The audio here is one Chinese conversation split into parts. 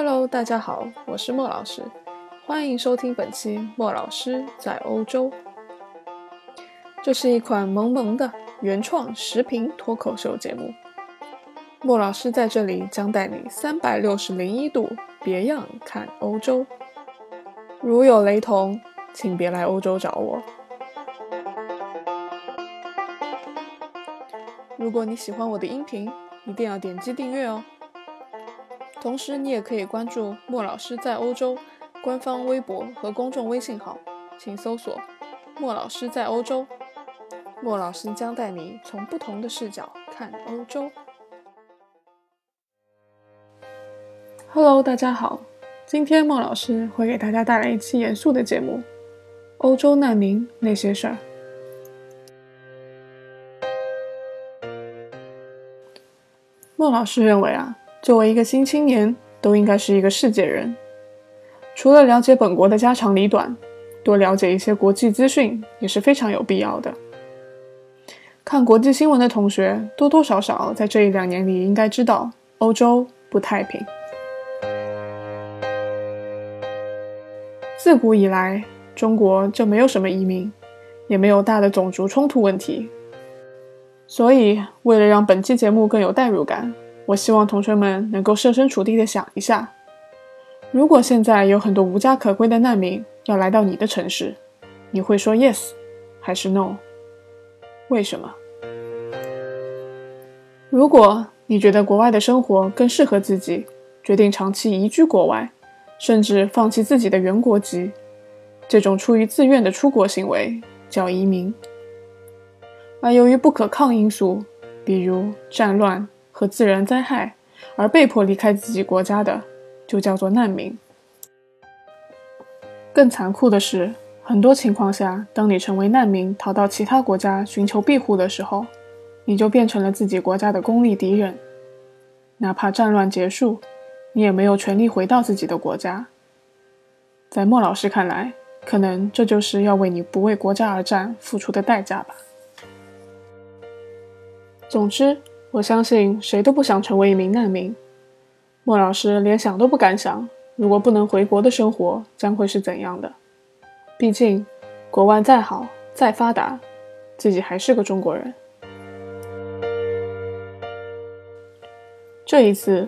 Hello，大家好，我是莫老师，欢迎收听本期莫老师在欧洲。这是一款萌萌的原创视频脱口秀节目，莫老师在这里将带你三百六十零一度别样看欧洲。如有雷同，请别来欧洲找我。如果你喜欢我的音频，一定要点击订阅哦。同时，你也可以关注莫老师在欧洲官方微博和公众微信号，请搜索“莫老师在欧洲”。莫老师将带你从不同的视角看欧洲。Hello，大家好，今天莫老师会给大家带来一期严肃的节目——欧洲难民那些事儿。莫老师认为啊。作为一个新青年，都应该是一个世界人。除了了解本国的家长里短，多了解一些国际资讯也是非常有必要的。看国际新闻的同学，多多少少在这一两年里应该知道，欧洲不太平。自古以来，中国就没有什么移民，也没有大的种族冲突问题。所以，为了让本期节目更有代入感。我希望同学们能够设身处地的想一下，如果现在有很多无家可归的难民要来到你的城市，你会说 yes 还是 no？为什么？如果你觉得国外的生活更适合自己，决定长期移居国外，甚至放弃自己的原国籍，这种出于自愿的出国行为叫移民。而由于不可抗因素，比如战乱。和自然灾害而被迫离开自己国家的，就叫做难民。更残酷的是，很多情况下，当你成为难民，逃到其他国家寻求庇护的时候，你就变成了自己国家的公立敌人。哪怕战乱结束，你也没有权利回到自己的国家。在莫老师看来，可能这就是要为你不为国家而战付出的代价吧。总之。我相信谁都不想成为一名难民。莫老师连想都不敢想，如果不能回国的生活将会是怎样的。毕竟，国外再好再发达，自己还是个中国人。这一次，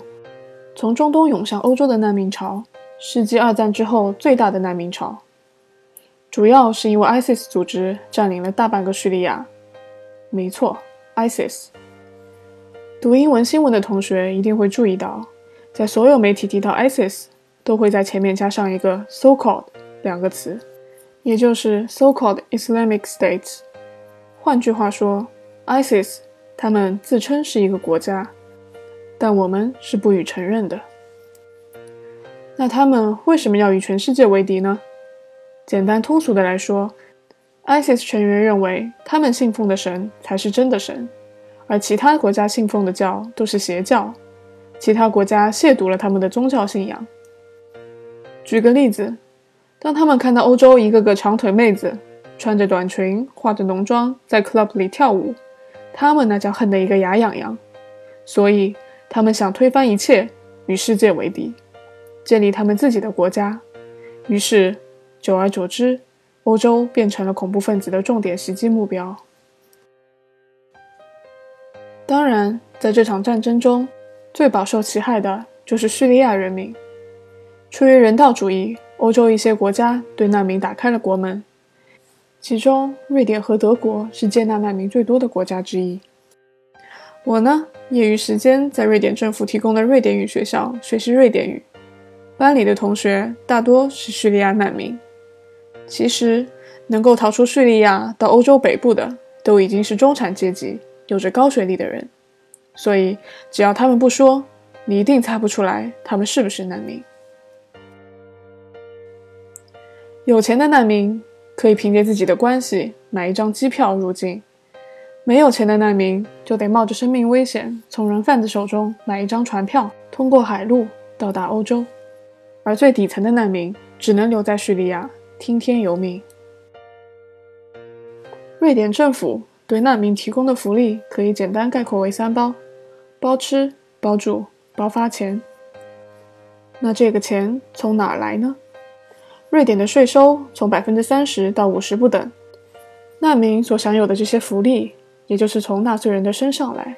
从中东涌向欧洲的难民潮，是继二战之后最大的难民潮，主要是因为 ISIS 组织占领了大半个叙利亚。没错，ISIS。读英文新闻的同学一定会注意到，在所有媒体提到 ISIS，都会在前面加上一个 so-called 两个词，也就是 so-called Islamic States”。换句话说，ISIS 他们自称是一个国家，但我们是不予承认的。那他们为什么要与全世界为敌呢？简单通俗的来说，ISIS 成员认为他们信奉的神才是真的神。而其他国家信奉的教都是邪教，其他国家亵渎了他们的宗教信仰。举个例子，当他们看到欧洲一个个长腿妹子穿着短裙、化着浓妆在 club 里跳舞，他们那叫恨得一个牙痒痒。所以，他们想推翻一切，与世界为敌，建立他们自己的国家。于是，久而久之，欧洲变成了恐怖分子的重点袭击目标。当然，在这场战争中，最饱受其害的就是叙利亚人民。出于人道主义，欧洲一些国家对难民打开了国门，其中瑞典和德国是接纳难民最多的国家之一。我呢，业余时间在瑞典政府提供的瑞典语学校学习瑞典语，班里的同学大多是叙利亚难民。其实，能够逃出叙利亚到欧洲北部的，都已经是中产阶级。有着高学历的人，所以只要他们不说，你一定猜不出来他们是不是难民。有钱的难民可以凭借自己的关系买一张机票入境，没有钱的难民就得冒着生命危险从人贩子手中买一张船票，通过海路到达欧洲。而最底层的难民只能留在叙利亚听天由命。瑞典政府。对难民提供的福利可以简单概括为三包：包吃、包住、包发钱。那这个钱从哪儿来呢？瑞典的税收从百分之三十到五十不等，难民所享有的这些福利，也就是从纳税人的身上来。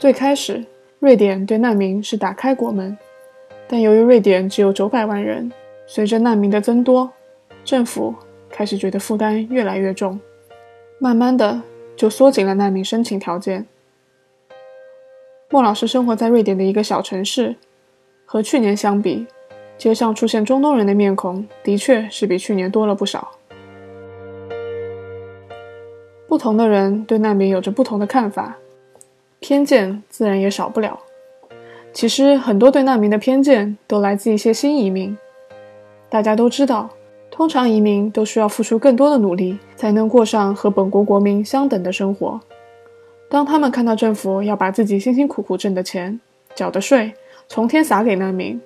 最开始，瑞典对难民是打开国门，但由于瑞典只有九百万人，随着难民的增多，政府开始觉得负担越来越重，慢慢的就缩紧了难民申请条件。莫老师生活在瑞典的一个小城市。和去年相比，街上出现中东人的面孔的确是比去年多了不少。不同的人对难民有着不同的看法，偏见自然也少不了。其实，很多对难民的偏见都来自一些新移民。大家都知道，通常移民都需要付出更多的努力，才能过上和本国国民相等的生活。当他们看到政府要把自己辛辛苦苦挣的钱、缴的税，从天撒给难民，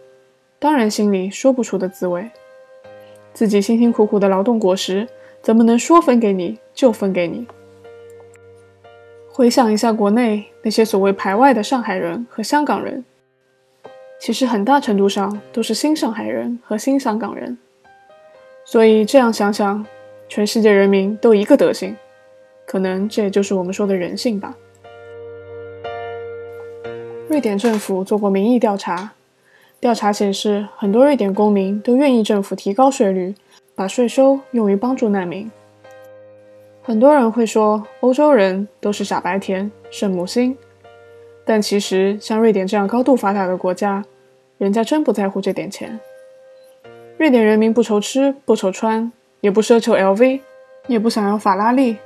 当然心里说不出的滋味。自己辛辛苦苦的劳动果实，怎么能说分给你就分给你？回想一下国内那些所谓排外的上海人和香港人，其实很大程度上都是新上海人和新香港人。所以这样想想，全世界人民都一个德行，可能这也就是我们说的人性吧。瑞典政府做过民意调查，调查显示，很多瑞典公民都愿意政府提高税率，把税收用于帮助难民。很多人会说，欧洲人都是傻白甜、圣母心，但其实像瑞典这样高度发达的国家，人家真不在乎这点钱。瑞典人民不愁吃不愁穿，也不奢求 LV，也不想要法拉利。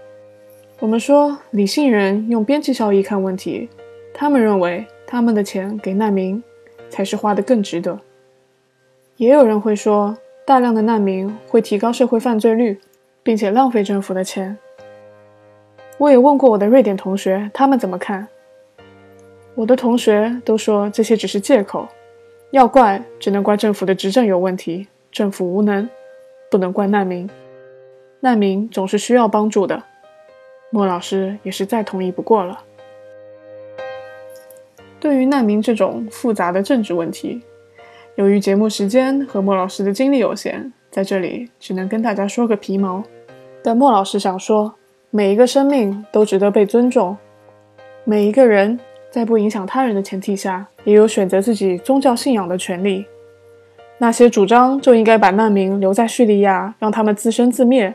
我们说，理性人用边际效益看问题，他们认为。他们的钱给难民，才是花的更值得。也有人会说，大量的难民会提高社会犯罪率，并且浪费政府的钱。我也问过我的瑞典同学，他们怎么看？我的同学都说这些只是借口，要怪只能怪政府的执政有问题，政府无能，不能怪难民。难民总是需要帮助的。莫老师也是再同意不过了。对于难民这种复杂的政治问题，由于节目时间和莫老师的精力有限，在这里只能跟大家说个皮毛。但莫老师想说，每一个生命都值得被尊重，每一个人在不影响他人的前提下，也有选择自己宗教信仰的权利。那些主张就应该把难民留在叙利亚，让他们自生自灭，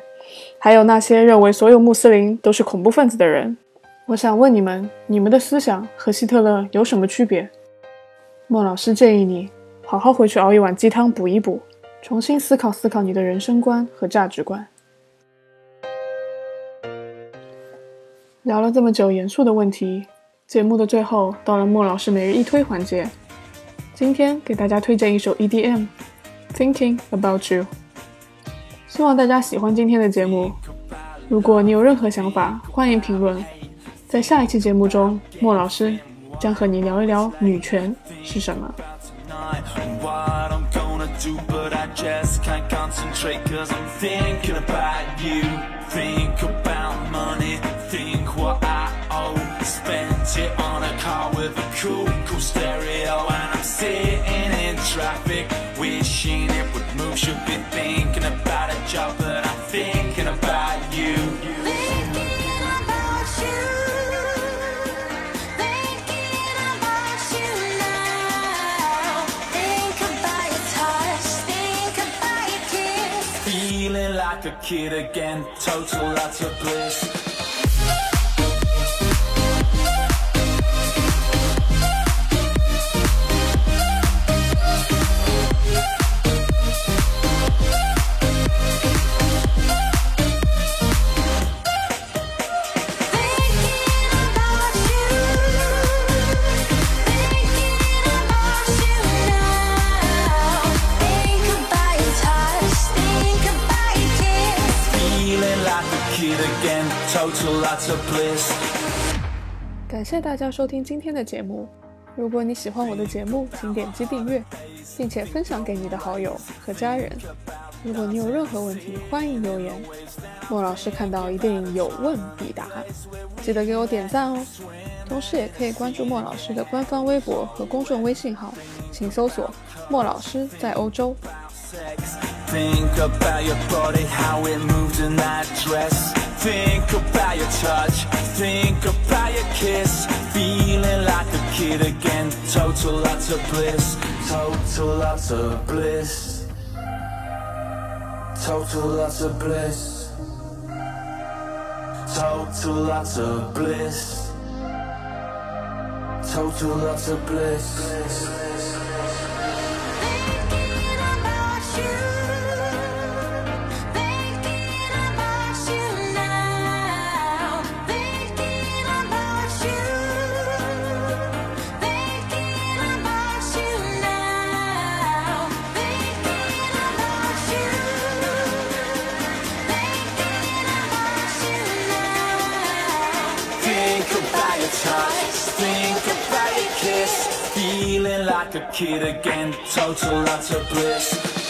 还有那些认为所有穆斯林都是恐怖分子的人。我想问你们，你们的思想和希特勒有什么区别？莫老师建议你好好回去熬一碗鸡汤补一补，重新思考思考你的人生观和价值观。聊了这么久严肃的问题，节目的最后到了莫老师每日一推环节，今天给大家推荐一首 EDM，《Thinking About You》。希望大家喜欢今天的节目。如果你有任何想法，欢迎评论。在下一期节目中，莫老师将和你聊一聊女权是什么。should be thinking about a job, but I'm thinking about you. Thinking about you. Thinking about you now. Think about your touch. Think about your kiss. Feeling like a kid again, total lots of bliss. Total lots of bliss 感谢大家收听今天的节目。如果你喜欢我的节目，请点击订阅，并且分享给你的好友和家人。如果你有任何问题，欢迎留言。莫老师看到一定有问必答，记得给我点赞哦。同时也可以关注莫老师的官方微博和公众微信号，请搜索“莫老师在欧洲”。Think about your body, how it moves in that dress. Think about your touch, think about your kiss. Feeling like a kid again, total lots of bliss. Total lots of bliss. Total lots of bliss. Total lots of bliss. Total lots of bliss. About your touch, think about your kiss. Feeling like a kid again, total lots of bliss.